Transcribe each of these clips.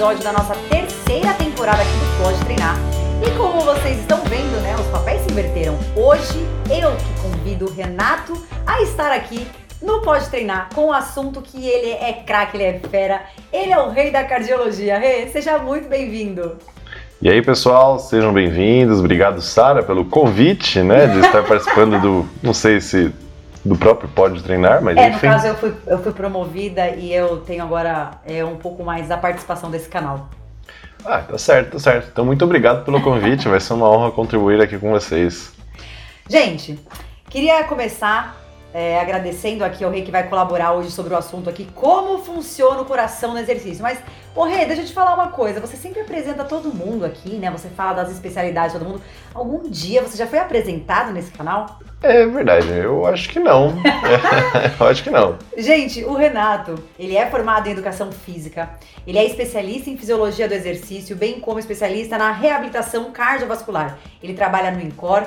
episódio da nossa terceira temporada aqui do Pode Treinar. E como vocês estão vendo, né, os papéis se inverteram. Hoje eu que convido o Renato a estar aqui no Pode Treinar com o assunto que ele é craque, ele é fera, ele é o rei da cardiologia. Rei, seja muito bem-vindo. E aí, pessoal, sejam bem-vindos. Obrigado, Sara, pelo convite, né, de estar participando do, não sei se do próprio Pode Treinar, mas é, enfim. no caso eu fui, eu fui promovida e eu tenho agora é, um pouco mais da participação desse canal. Ah, tá certo, tá certo. Então, muito obrigado pelo convite. Vai ser uma honra contribuir aqui com vocês. Gente, queria começar é, agradecendo aqui ao Rei que vai colaborar hoje sobre o assunto aqui, como funciona o coração no exercício. Mas, ô Rei, deixa eu te falar uma coisa. Você sempre apresenta todo mundo aqui, né? Você fala das especialidades de todo mundo. Algum dia você já foi apresentado nesse canal? É verdade, eu acho que não. eu acho que não. Gente, o Renato, ele é formado em educação física, ele é especialista em fisiologia do exercício, bem como especialista na reabilitação cardiovascular. Ele trabalha no INCOR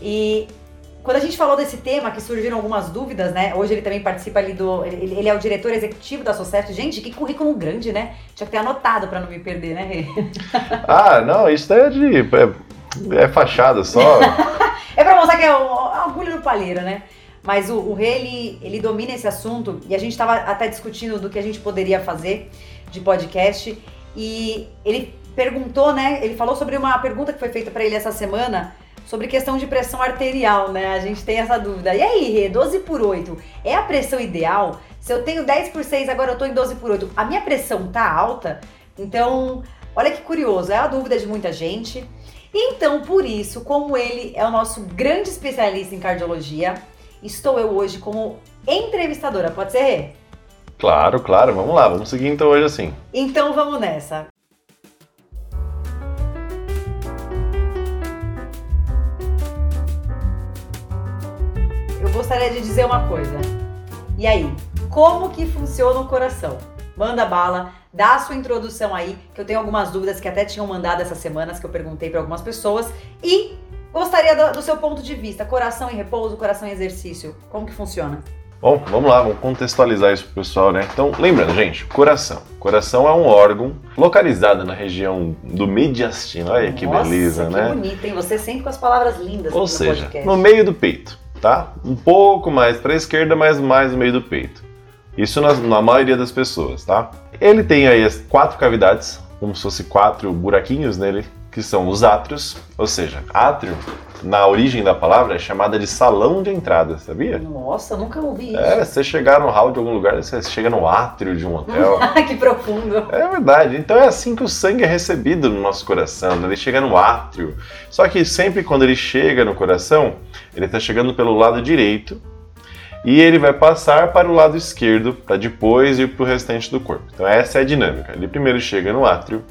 e quando a gente falou desse tema, que surgiram algumas dúvidas, né? Hoje ele também participa ali do. Ele, ele é o diretor executivo da Society. Gente, que currículo grande, né? Tinha que ter anotado para não me perder, né, Rê? ah, não, isso é de. É, é fachada só. é pra mostrar que é o, agulha no palheiro, né? Mas o, o Rê, ele, ele domina esse assunto e a gente estava até discutindo do que a gente poderia fazer de podcast. E ele perguntou, né? Ele falou sobre uma pergunta que foi feita para ele essa semana sobre questão de pressão arterial, né? A gente tem essa dúvida. E aí, Rê, 12 por 8 é a pressão ideal? Se eu tenho 10 por 6, agora eu tô em 12 por 8, a minha pressão tá alta? Então, olha que curioso, é a dúvida de muita gente. Então, por isso, como ele é o nosso grande especialista em cardiologia, estou eu hoje como entrevistadora. Pode ser, Rê? Claro, claro. Vamos lá, vamos seguir então hoje assim. Então vamos nessa. Gostaria de dizer uma coisa. E aí, como que funciona o coração? Manda bala, dá a sua introdução aí, que eu tenho algumas dúvidas que até tinham mandado essas semanas, que eu perguntei para algumas pessoas. E gostaria do, do seu ponto de vista, coração em repouso, coração em exercício, como que funciona? Bom, vamos lá, vamos contextualizar isso pro pessoal, né? Então, lembrando, gente, coração. Coração é um órgão localizado na região do mediastino. Olha que Nossa, beleza, que né? bonito, hein? Você sempre com as palavras lindas Ou no seja, podcast. no meio do peito tá? Um pouco mais para a esquerda, mas mais no meio do peito. Isso na, na, maioria das pessoas, tá? Ele tem aí as quatro cavidades, como se fosse quatro buraquinhos nele, que são os átrios, ou seja, átrio, na origem da palavra, é chamada de salão de entrada, sabia? Nossa, nunca ouvi isso. É, você chegar no hall de algum lugar, você chega no átrio de um hotel. que profundo. É verdade. Então é assim que o sangue é recebido no nosso coração, né? ele chega no átrio. Só que sempre quando ele chega no coração, ele está chegando pelo lado direito e ele vai passar para o lado esquerdo para depois ir para o restante do corpo. Então essa é a dinâmica. Ele primeiro chega no átrio,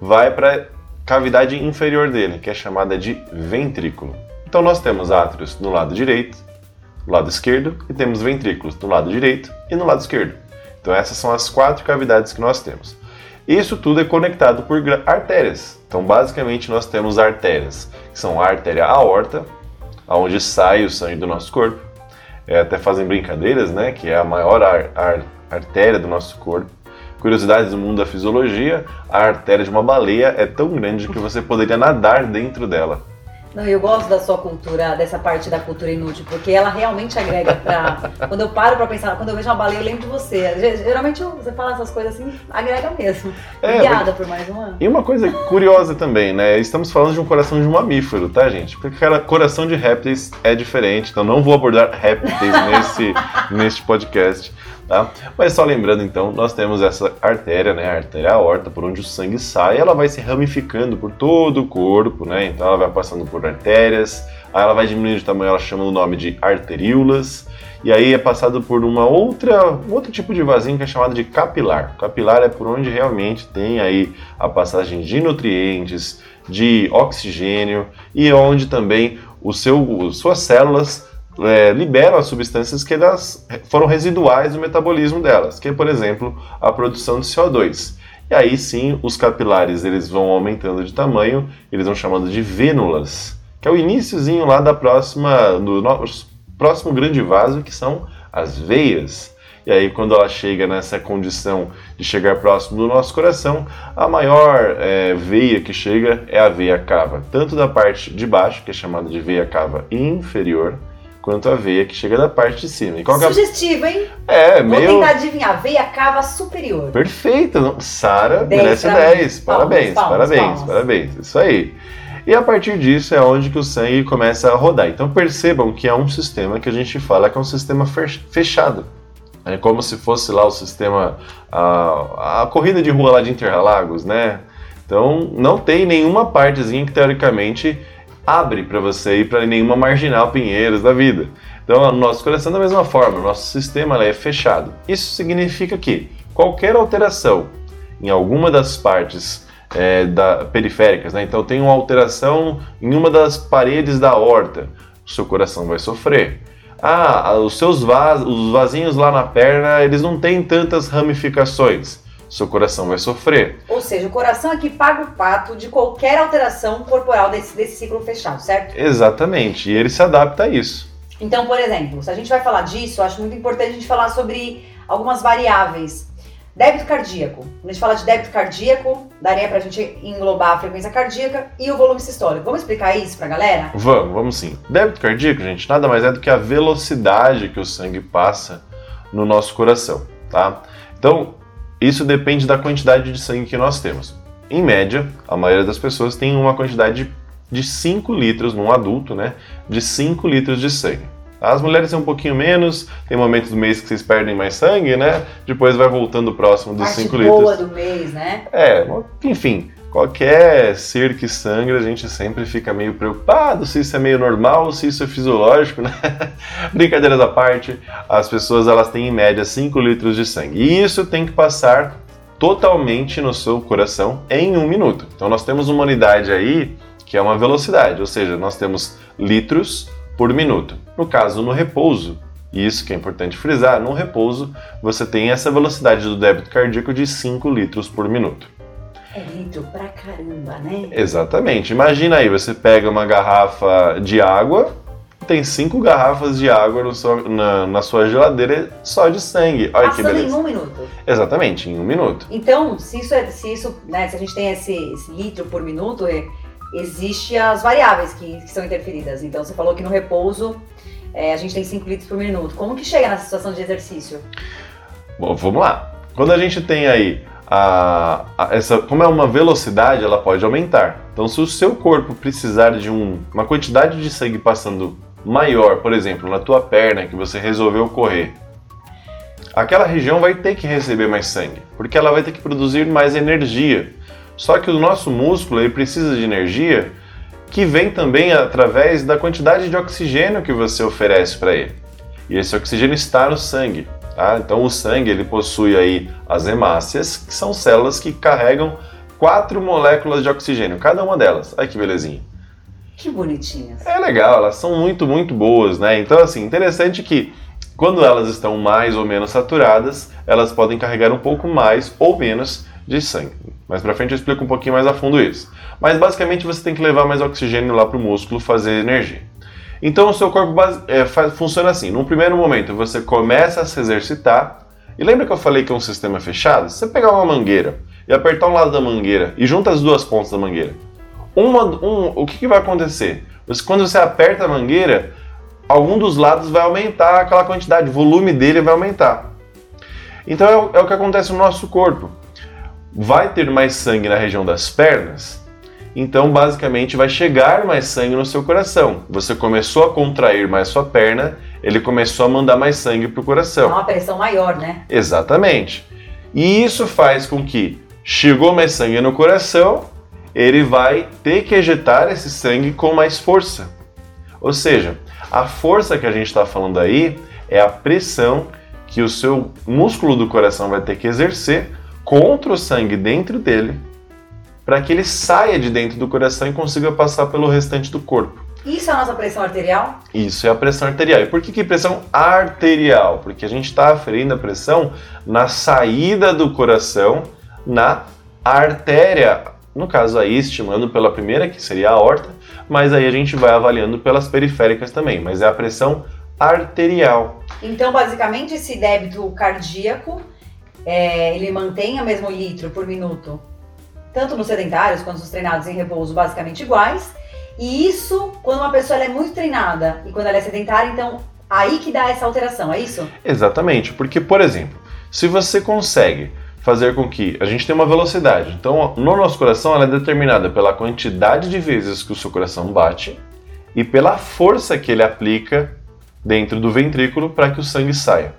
vai para cavidade inferior dele, que é chamada de ventrículo. Então nós temos átrios no lado direito, no lado esquerdo, e temos ventrículos no lado direito e no lado esquerdo. Então essas são as quatro cavidades que nós temos. Isso tudo é conectado por artérias. Então basicamente nós temos artérias, que são a artéria aorta, aonde sai o sangue do nosso corpo. É, até fazem brincadeiras, né, que é a maior ar ar artéria do nosso corpo curiosidades do mundo da fisiologia, a artéria de uma baleia é tão grande que você poderia nadar dentro dela. Não, eu gosto da sua cultura, dessa parte da cultura inútil, porque ela realmente agrega pra. quando eu paro pra pensar, quando eu vejo uma baleia, eu lembro de você. Geralmente você fala essas coisas assim, agrega mesmo. É, Obrigada por mais uma. E uma coisa curiosa também, né? Estamos falando de um coração de um mamífero, tá, gente? Porque cara, coração de répteis é diferente, então não vou abordar répteis nesse, neste podcast. Tá? Mas só lembrando então, nós temos essa artéria, né, a artéria aorta, por onde o sangue sai, ela vai se ramificando por todo o corpo, né? Então ela vai passando por artérias, aí ela vai diminuindo de tamanho, ela chama o nome de arteríolas, e aí é passado por uma outra, um outro tipo de vasinho que é chamado de capilar. Capilar é por onde realmente tem aí a passagem de nutrientes, de oxigênio e onde também o seu, suas células é, liberam as substâncias que elas foram residuais no metabolismo delas, que é, por exemplo, a produção de CO2. E aí sim, os capilares eles vão aumentando de tamanho, eles vão chamando de vênulas, que é o iníciozinho lá da próxima, do nosso próximo grande vaso, que são as veias. E aí, quando ela chega nessa condição de chegar próximo do nosso coração, a maior é, veia que chega é a veia cava, tanto da parte de baixo, que é chamada de veia cava inferior, quanto a veia que chega da parte de cima. E qual é Sugestivo, hein? É, Vou meio... tentar adivinhar. Veia cava superior. Perfeito. Sara merece 10. Parabéns, palmas, parabéns, palmas. parabéns. Isso aí. E a partir disso é onde que o sangue começa a rodar. Então percebam que é um sistema que a gente fala que é um sistema fechado. É como se fosse lá o sistema, a, a corrida de rua lá de Interlagos, né? Então não tem nenhuma partezinha que teoricamente abre para você ir para nenhuma marginal Pinheiros da vida. Então, nosso coração da mesma forma, o nosso sistema é fechado. Isso significa que qualquer alteração em alguma das partes é, da, periféricas, né? então tem uma alteração em uma das paredes da horta, o seu coração vai sofrer. Ah, os seus vas, os vasinhos lá na perna, eles não têm tantas ramificações seu coração vai sofrer. Ou seja, o coração é que paga o pato de qualquer alteração corporal desse, desse ciclo fechado, certo? Exatamente, e ele se adapta a isso. Então, por exemplo, se a gente vai falar disso, eu acho muito importante a gente falar sobre algumas variáveis. Débito cardíaco. Quando a gente fala de débito cardíaco, daria pra gente englobar a frequência cardíaca e o volume sistólico. Vamos explicar isso pra galera? Vamos, vamos sim. Débito cardíaco, gente, nada mais é do que a velocidade que o sangue passa no nosso coração, tá? Então, isso depende da quantidade de sangue que nós temos. Em média, a maioria das pessoas tem uma quantidade de 5 litros, num adulto, né? De 5 litros de sangue. As mulheres têm um pouquinho menos, tem momentos do mês que vocês perdem mais sangue, né? Depois vai voltando próximo dos 5 litros. boa do mês, né? É, enfim, qualquer ser que sangra, a gente sempre fica meio preocupado se isso é meio normal, se isso é fisiológico, né? Brincadeiras à parte, as pessoas elas têm em média 5 litros de sangue. E isso tem que passar totalmente no seu coração em um minuto. Então nós temos uma unidade aí que é uma velocidade, ou seja, nós temos litros por minuto. No caso, no repouso, e isso que é importante frisar, no repouso você tem essa velocidade do débito cardíaco de 5 litros por minuto. Litro pra caramba, né? Exatamente. Imagina aí, você pega uma garrafa de água, tem cinco garrafas de água seu, na, na, sua geladeira só de sangue. Olha Passando que beleza. em um minuto. Exatamente, em um minuto. Então, se isso, é, se isso, né, se a gente tem esse, esse litro por minuto, é, existe as variáveis que, que, são interferidas. Então, você falou que no repouso é, a gente tem 5 litros por minuto. Como que chega nessa situação de exercício? Bom, vamos lá. Quando a gente tem aí a, a, essa, como é uma velocidade, ela pode aumentar. Então, se o seu corpo precisar de um, uma quantidade de sangue passando maior, por exemplo, na tua perna que você resolveu correr, aquela região vai ter que receber mais sangue, porque ela vai ter que produzir mais energia. Só que o nosso músculo ele precisa de energia que vem também através da quantidade de oxigênio que você oferece para ele. E esse oxigênio está no sangue. Tá? Então o sangue ele possui aí as hemácias, que são células que carregam quatro moléculas de oxigênio, cada uma delas. Olha que belezinha. Que bonitinhas. É legal, elas são muito, muito boas, né? Então, assim, interessante que quando elas estão mais ou menos saturadas, elas podem carregar um pouco mais ou menos de sangue. Mais pra frente eu explico um pouquinho mais a fundo isso. Mas basicamente você tem que levar mais oxigênio lá pro músculo fazer energia. Então o seu corpo é, faz, funciona assim. Num primeiro momento você começa a se exercitar. E lembra que eu falei que é um sistema fechado? Se você pegar uma mangueira e apertar um lado da mangueira e junta as duas pontas da mangueira, uma, um, o que, que vai acontecer? Você, quando você aperta a mangueira, algum dos lados vai aumentar aquela quantidade, o volume dele vai aumentar. Então é, é o que acontece no nosso corpo. Vai ter mais sangue na região das pernas, então, basicamente, vai chegar mais sangue no seu coração. Você começou a contrair mais sua perna, ele começou a mandar mais sangue para o coração. É uma pressão maior, né? Exatamente. E isso faz com que chegou mais sangue no coração, ele vai ter que ejetar esse sangue com mais força. Ou seja, a força que a gente está falando aí é a pressão que o seu músculo do coração vai ter que exercer contra o sangue dentro dele para que ele saia de dentro do coração e consiga passar pelo restante do corpo. Isso é a nossa pressão arterial? Isso é a pressão arterial. E por que, que pressão arterial? Porque a gente está aferindo a pressão na saída do coração, na artéria. No caso aí, estimando pela primeira, que seria a aorta, mas aí a gente vai avaliando pelas periféricas também. Mas é a pressão arterial. Então, basicamente, esse débito cardíaco, é, ele mantém o mesmo litro por minuto, tanto nos sedentários quanto nos treinados em repouso, basicamente iguais. E isso, quando uma pessoa é muito treinada e quando ela é sedentária, então aí que dá essa alteração, é isso? Exatamente, porque, por exemplo, se você consegue fazer com que a gente tenha uma velocidade, então no nosso coração ela é determinada pela quantidade de vezes que o seu coração bate e pela força que ele aplica dentro do ventrículo para que o sangue saia.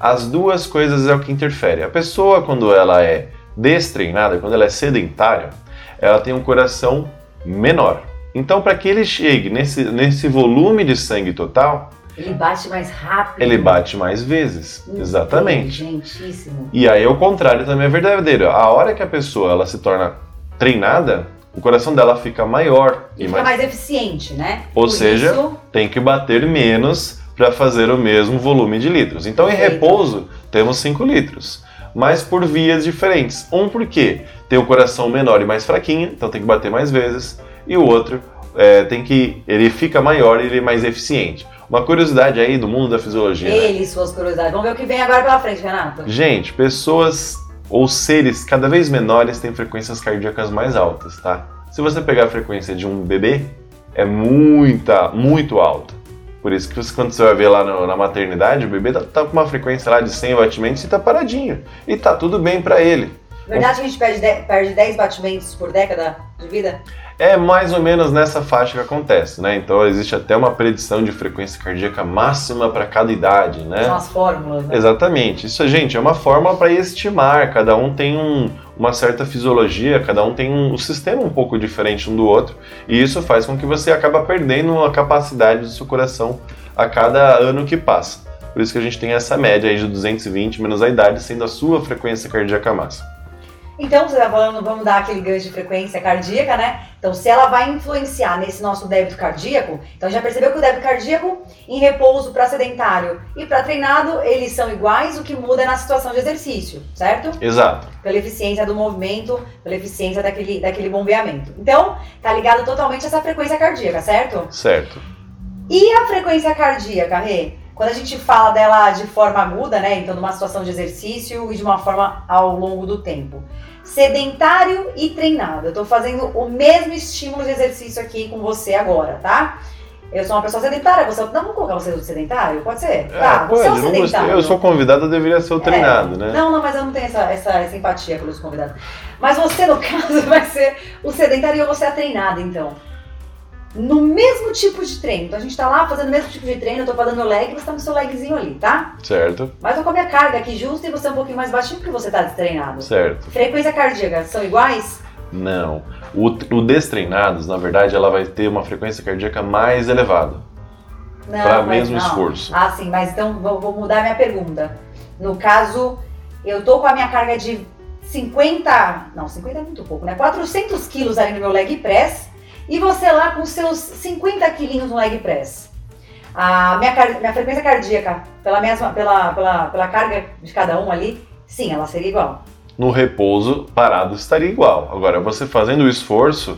As duas coisas é o que interfere. A pessoa, quando ela é destreinada, quando ela é sedentária, ela tem um coração menor. Então, para que ele chegue nesse, nesse volume de sangue total, ele bate mais rápido. Ele bate mais vezes. Exatamente. Inteligentíssimo. E aí, o contrário também é verdadeiro. A hora que a pessoa ela se torna treinada, o coração dela fica maior. E, e fica mais... mais... eficiente, né? Ou Por seja, isso... tem que bater menos para fazer o mesmo volume de litros. Então, em repouso, temos 5 litros. Mas por vias diferentes. Um porque tem o coração menor e mais fraquinho, então tem que bater mais vezes. E o outro é, tem que. ele fica maior e ele é mais eficiente. Uma curiosidade aí do mundo da fisiologia. Né? Ele, né? suas curiosidades. Vamos ver o que vem agora pela frente, Renato. Gente, pessoas ou seres cada vez menores têm frequências cardíacas mais altas, tá? Se você pegar a frequência de um bebê, é muita, muito alta. Por isso que você, quando você vai ver lá no, na maternidade, o bebê tá, tá, com uma frequência lá de 100 batimentos e tá paradinho. E tá tudo bem para ele. Verdade que a gente perde, perde 10 batimentos por década de vida? É mais ou menos nessa faixa que acontece, né? Então existe até uma predição de frequência cardíaca máxima para cada idade, né? São as fórmulas, né? Exatamente. Isso, gente, é uma fórmula para estimar. Cada um tem um, uma certa fisiologia, cada um tem um, sistema um pouco diferente um do outro. E isso faz com que você acaba perdendo a capacidade do seu coração a cada ano que passa. Por isso que a gente tem essa média aí de 220 menos a idade sendo a sua frequência cardíaca máxima. Então, você está falando, vamos dar aquele gancho de frequência cardíaca, né? Então, se ela vai influenciar nesse nosso débito cardíaco, então já percebeu que o débito cardíaco em repouso para sedentário e para treinado, eles são iguais, o que muda é na situação de exercício, certo? Exato. Pela eficiência do movimento, pela eficiência daquele, daquele bombeamento. Então, tá ligado totalmente a essa frequência cardíaca, certo? Certo. E a frequência cardíaca, Rê? Quando a gente fala dela de forma aguda, né? Então, numa situação de exercício e de uma forma ao longo do tempo sedentário e treinado. Eu tô fazendo o mesmo estímulo de exercício aqui com você agora, tá? Eu sou uma pessoa sedentária, você. Não, vamos colocar você sedentário? Pode ser? É, tá, pode, você é um sedentário. Eu sou convidado, eu deveria ser o treinado, é, né? Não, não, mas eu não tenho essa, essa, essa empatia pelos convidados. Mas você, no caso, vai ser o sedentário e eu vou ser a treinada, então no mesmo tipo de treino. Então a gente tá lá fazendo o mesmo tipo de treino, eu tô fazendo meu leg, você tá no seu legzinho ali, tá? Certo. Mas eu com a minha carga aqui justa e você é um pouquinho mais baixinho porque você tá destreinado. Certo. Frequência cardíaca, são iguais? Não. O, o destreinados, na verdade, ela vai ter uma frequência cardíaca mais elevada. Para mesmo não. esforço. Ah, sim, mas então vou, vou mudar a minha pergunta. No caso, eu tô com a minha carga de 50, não, 50 é muito pouco, né? 400 quilos ali no meu leg press e você lá com seus 50 quilinhos no leg press. A minha, minha frequência cardíaca, pela, mesma, pela, pela, pela carga de cada um ali, sim, ela seria igual. No repouso, parado, estaria igual. Agora, você fazendo o esforço,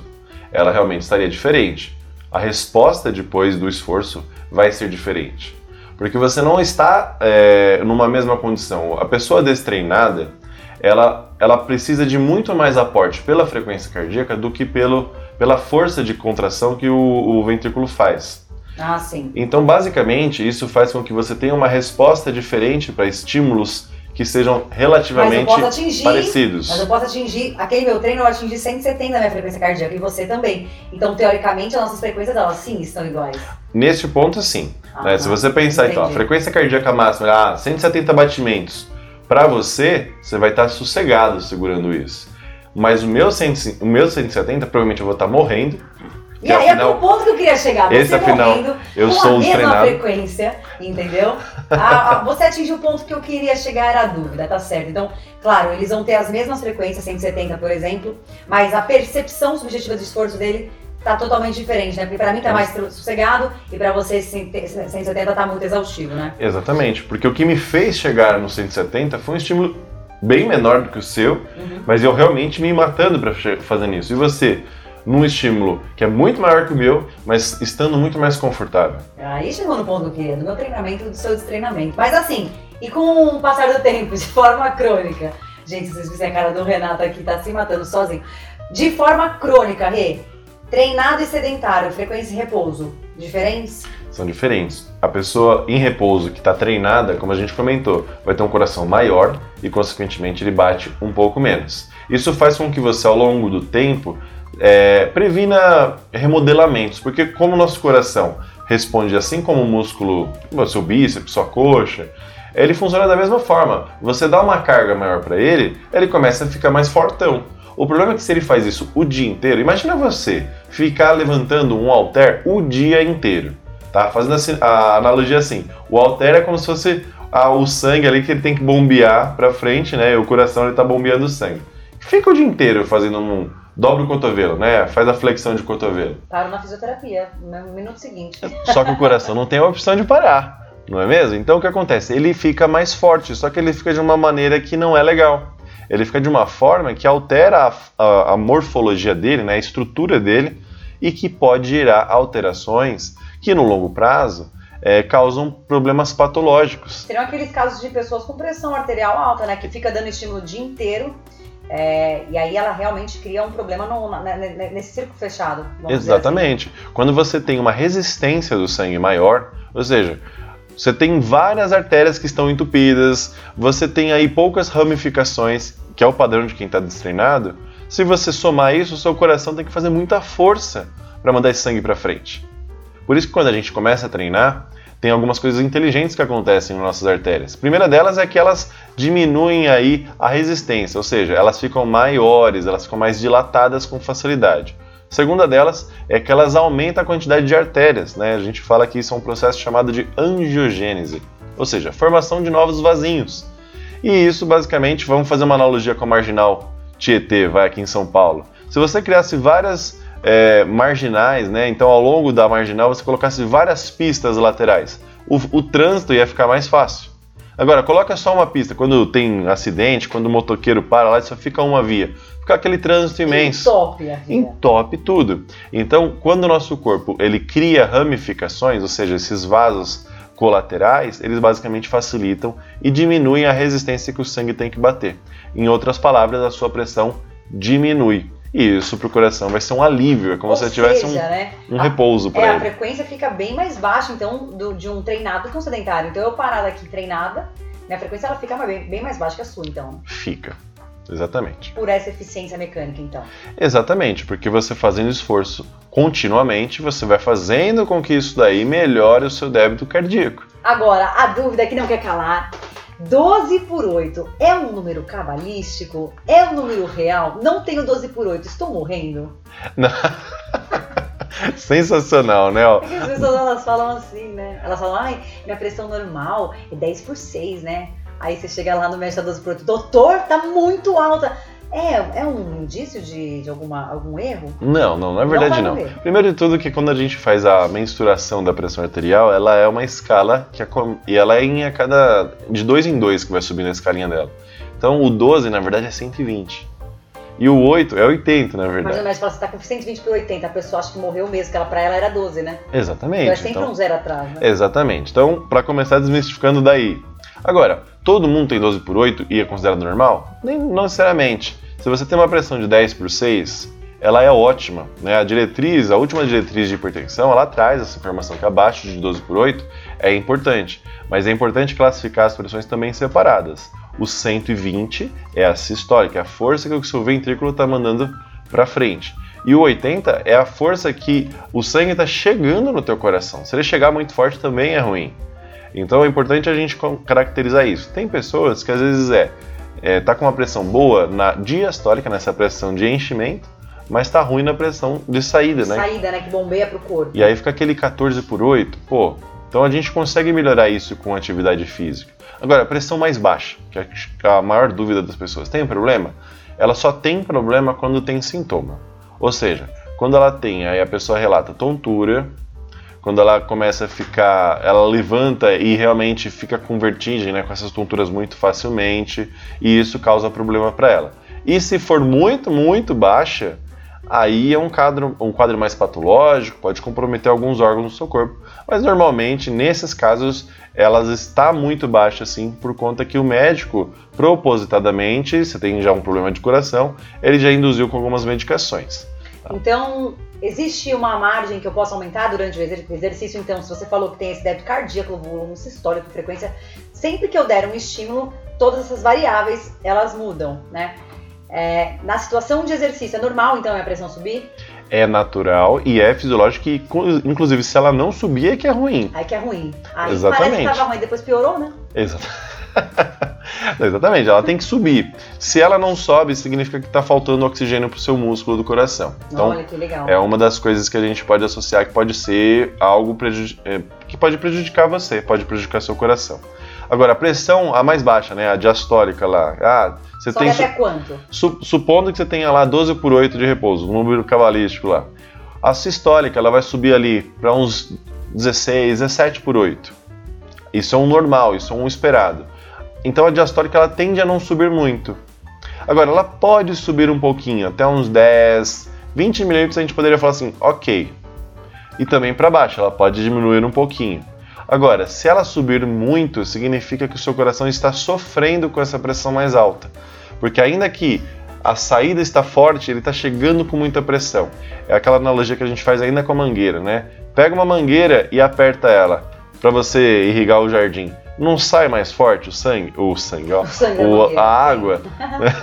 ela realmente estaria diferente. A resposta depois do esforço vai ser diferente. Porque você não está é, numa mesma condição. A pessoa destreinada, ela, ela precisa de muito mais aporte pela frequência cardíaca do que pelo pela força de contração que o, o ventrículo faz. Ah, sim. Então, basicamente, isso faz com que você tenha uma resposta diferente para estímulos que sejam relativamente mas atingir, parecidos. Mas eu posso atingir, aquele meu treino eu atingi 170 na minha frequência cardíaca e você também. Então, teoricamente, as nossas frequências, elas sim estão iguais. Neste ponto, sim. Ah, né? Se você pensar, entendi. então, a frequência cardíaca máxima, ah, 170 batimentos, para você, você vai estar sossegado segurando isso. Mas o meu, 100, o meu 170, provavelmente eu vou estar morrendo. E aí afinal, é pro ponto que eu queria chegar. Você esse, afinal, morrendo eu com sou a mesma treinado. frequência, entendeu? a, a, você atingiu o ponto que eu queria chegar, era a dúvida, tá certo. Então, claro, eles vão ter as mesmas frequências, 170, por exemplo, mas a percepção subjetiva do esforço dele tá totalmente diferente, né? Porque para mim tá mais sossegado e para você 170 tá muito exaustivo, né? Exatamente, porque o que me fez chegar no 170 foi um estímulo bem menor do que o seu, uhum. mas eu realmente me matando para fazer isso. E você, num estímulo que é muito maior que o meu, mas estando muito mais confortável. Aí chegou no ponto do quê? Do meu treinamento, do seu destreinamento. Mas assim, e com o passar do tempo, de forma crônica. Gente, se vocês fizerem a cara do Renato aqui, tá se matando sozinho. De forma crônica, Rê. Treinado e sedentário, frequência e repouso, diferentes? São diferentes. A pessoa em repouso que está treinada, como a gente comentou, vai ter um coração maior e, consequentemente, ele bate um pouco menos. Isso faz com que você, ao longo do tempo, é, previna remodelamentos, porque como o nosso coração responde assim como o músculo, o seu bíceps, sua coxa, ele funciona da mesma forma. Você dá uma carga maior para ele, ele começa a ficar mais fortão. O problema é que se ele faz isso o dia inteiro, imagina você ficar levantando um halter o dia inteiro, tá? Fazendo assim, a analogia assim, o halter é como se fosse ah, o sangue ali que ele tem que bombear para frente, né? E o coração ele tá bombeando o sangue. Fica o dia inteiro fazendo um dobra o cotovelo, né? Faz a flexão de cotovelo. Paro na fisioterapia, no minuto seguinte. Só que o coração não tem a opção de parar não é mesmo? Então o que acontece? Ele fica mais forte, só que ele fica de uma maneira que não é legal. Ele fica de uma forma que altera a, a, a morfologia dele, né, a estrutura dele, e que pode gerar alterações que no longo prazo é, causam problemas patológicos. Seriam aqueles casos de pessoas com pressão arterial alta, né, que fica dando estímulo o dia inteiro é, e aí ela realmente cria um problema no, na, nesse círculo fechado. Exatamente. Assim. Quando você tem uma resistência do sangue maior, ou seja, você tem várias artérias que estão entupidas, você tem aí poucas ramificações, que é o padrão de quem está destreinado. Se você somar isso, o seu coração tem que fazer muita força para mandar esse sangue para frente. Por isso que quando a gente começa a treinar, tem algumas coisas inteligentes que acontecem nas nossas artérias. A primeira delas é que elas diminuem aí a resistência, ou seja, elas ficam maiores, elas ficam mais dilatadas com facilidade. A segunda delas é que elas aumentam a quantidade de artérias, né? A gente fala que isso é um processo chamado de angiogênese, ou seja, formação de novos vasinhos. E isso basicamente, vamos fazer uma analogia com a marginal Tietê, vai aqui em São Paulo. Se você criasse várias é, marginais, né? Então ao longo da marginal você colocasse várias pistas laterais, o, o trânsito ia ficar mais fácil. Agora, coloca só uma pista. Quando tem acidente, quando o motoqueiro para lá, só fica uma via fica aquele trânsito imenso. Entope a. Entope tudo. Então, quando o nosso corpo ele cria ramificações, ou seja, esses vasos colaterais, eles basicamente facilitam e diminuem a resistência que o sangue tem que bater. Em outras palavras, a sua pressão diminui. E isso para o coração vai ser um alívio, é como Ou se você tivesse um, né? um a, repouso para é, ele. A frequência fica bem mais baixa, então, do, de um treinado que um sedentário. Então, eu parada aqui treinada, minha frequência ela fica bem, bem mais baixa que a sua, então. Fica. Exatamente. Por essa eficiência mecânica, então. Exatamente, porque você fazendo esforço continuamente, você vai fazendo com que isso daí melhore o seu débito cardíaco. Agora, a dúvida que não quer calar. 12 por 8 é um número cabalístico? É um número real? Não tenho 12 por 8, estou morrendo? Não. Sensacional, né? É as pessoas elas falam assim, né? Elas falam, ai, minha pressão normal é 10 por 6, né? Aí você chega lá no médico da 12 por 8, doutor, tá muito alta. É, é um indício de, de alguma, algum erro? Não, não, na verdade não. não. Primeiro de tudo que quando a gente faz a mensuração da pressão arterial, ela é uma escala que a, e ela é em a cada de dois em dois que vai subindo a escalinha dela. Então o 12 na verdade é 120. E o 8 é 80, na verdade. Mas médico fala, você tá com 120 por 80, a pessoa acha que morreu mesmo, que ela, pra ela era 12, né? Exatamente. Então é sempre então, um zero atrás, né? Exatamente. Então, para começar desmistificando daí. Agora, todo mundo tem 12 por 8 e é considerado normal? Nem, não necessariamente. Se você tem uma pressão de 10 por 6, ela é ótima. Né? A diretriz, a última diretriz de hipertensão, ela traz essa informação que abaixo de 12 por 8 é importante. Mas é importante classificar as pressões também separadas. O 120 é a sistólica, é a força que o seu ventrículo está mandando para frente. E o 80 é a força que o sangue está chegando no teu coração. Se ele chegar muito forte também é ruim. Então é importante a gente caracterizar isso. Tem pessoas que às vezes é, é tá com uma pressão boa na diastólica, nessa pressão de enchimento, mas tá ruim na pressão de saída, né? Saída, né? Que bombeia pro corpo. E aí fica aquele 14 por 8, pô. Então a gente consegue melhorar isso com atividade física. Agora, a pressão mais baixa, que é a maior dúvida das pessoas, tem problema? Ela só tem problema quando tem sintoma. Ou seja, quando ela tem, aí a pessoa relata tontura, quando ela começa a ficar, ela levanta e realmente fica com vertigem, né, com essas tonturas muito facilmente, e isso causa problema para ela. E se for muito, muito baixa, aí é um quadro, um quadro mais patológico, pode comprometer alguns órgãos do seu corpo. Mas normalmente, nesses casos, elas está muito baixa assim por conta que o médico, propositadamente, se tem já um problema de coração, ele já induziu com algumas medicações. Então, existe uma margem que eu possa aumentar durante o exercício? Então, se você falou que tem esse débito cardíaco, volume sistólico, frequência, sempre que eu der um estímulo, todas essas variáveis, elas mudam, né? É, na situação de exercício, é normal então a pressão subir? É natural e é fisiológico que, inclusive, se ela não subir, é que é ruim. Aí que é ruim. Aí Exatamente. parece que tava ruim, depois piorou, né? Exato. Exatamente, ela tem que subir. Se ela não sobe, significa que está faltando oxigênio para o seu músculo do coração. Então, Olha que legal. é uma das coisas que a gente pode associar que pode ser algo é, que pode prejudicar você, pode prejudicar seu coração. Agora, a pressão, a mais baixa, né, a diastólica lá, ah, você Sobe tem. até quanto? Su, supondo que você tenha lá 12 por 8 de repouso, um número cabalístico lá. A sistólica, ela vai subir ali para uns 16, 17 por 8. Isso é um normal, isso é um esperado. Então a diastólica ela tende a não subir muito. Agora, ela pode subir um pouquinho, até uns 10, 20 milímetros a gente poderia falar assim, ok. E também para baixo, ela pode diminuir um pouquinho. Agora, se ela subir muito, significa que o seu coração está sofrendo com essa pressão mais alta. Porque ainda que a saída está forte, ele está chegando com muita pressão. É aquela analogia que a gente faz ainda com a mangueira, né? Pega uma mangueira e aperta ela para você irrigar o jardim. Não sai mais forte o sangue, o sangue, ó, O sangue da o- a água.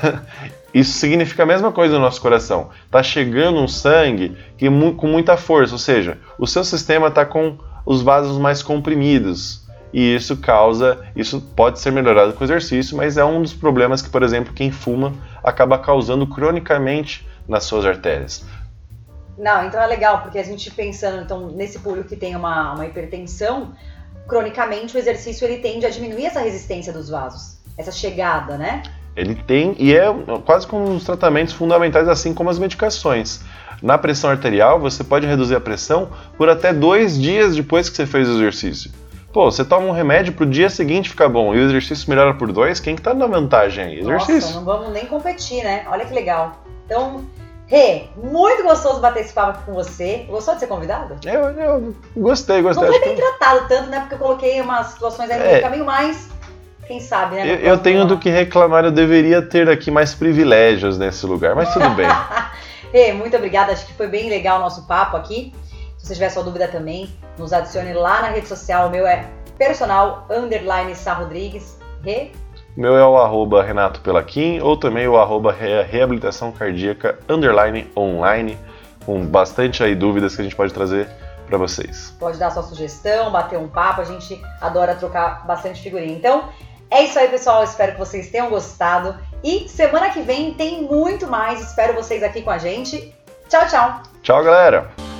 Isso significa a mesma coisa no nosso coração. Tá chegando um sangue que com muita força, ou seja, o seu sistema está com os vasos mais comprimidos. E isso causa, isso pode ser melhorado com o exercício, mas é um dos problemas que, por exemplo, quem fuma acaba causando cronicamente nas suas artérias. Não, então é legal, porque a gente pensando então, nesse público que tem uma, uma hipertensão, cronicamente o exercício ele tende a diminuir essa resistência dos vasos, essa chegada, né? Ele tem, e é quase como um dos tratamentos fundamentais, assim como as medicações. Na pressão arterial, você pode reduzir a pressão por até dois dias depois que você fez o exercício. Pô, você toma um remédio pro dia seguinte ficar bom e o exercício melhora por dois, quem que tá na vantagem aí? Exercício. Nossa, não vamos nem competir, né? Olha que legal. Então, Rê, muito gostoso bater esse papo aqui com você. Gostou de ser convidado? Eu, eu gostei, Não gostei. foi Acho bem tratado tanto, né? Porque eu coloquei umas situações aí no É. caminho, mas quem sabe, né? Eu, eu tenho do que reclamar, eu deveria ter aqui mais privilégios nesse lugar, mas tudo bem. Rê, muito obrigada. Acho que foi bem legal o nosso papo aqui. Se você tiver sua dúvida também, nos adicione lá na rede social. O meu é personal underline Rodrigues. Rê, meu é o arroba Renato Pelaquim ou também o arroba Re- reabilitação cardíaca underline online, com bastante aí dúvidas que a gente pode trazer para vocês. pode dar sua sugestão, bater um papo. A gente adora trocar bastante figurinha. Então, é isso aí, pessoal. Espero que vocês tenham gostado. E semana que vem tem muito mais. Espero vocês aqui com a gente. Tchau, tchau. Tchau, galera!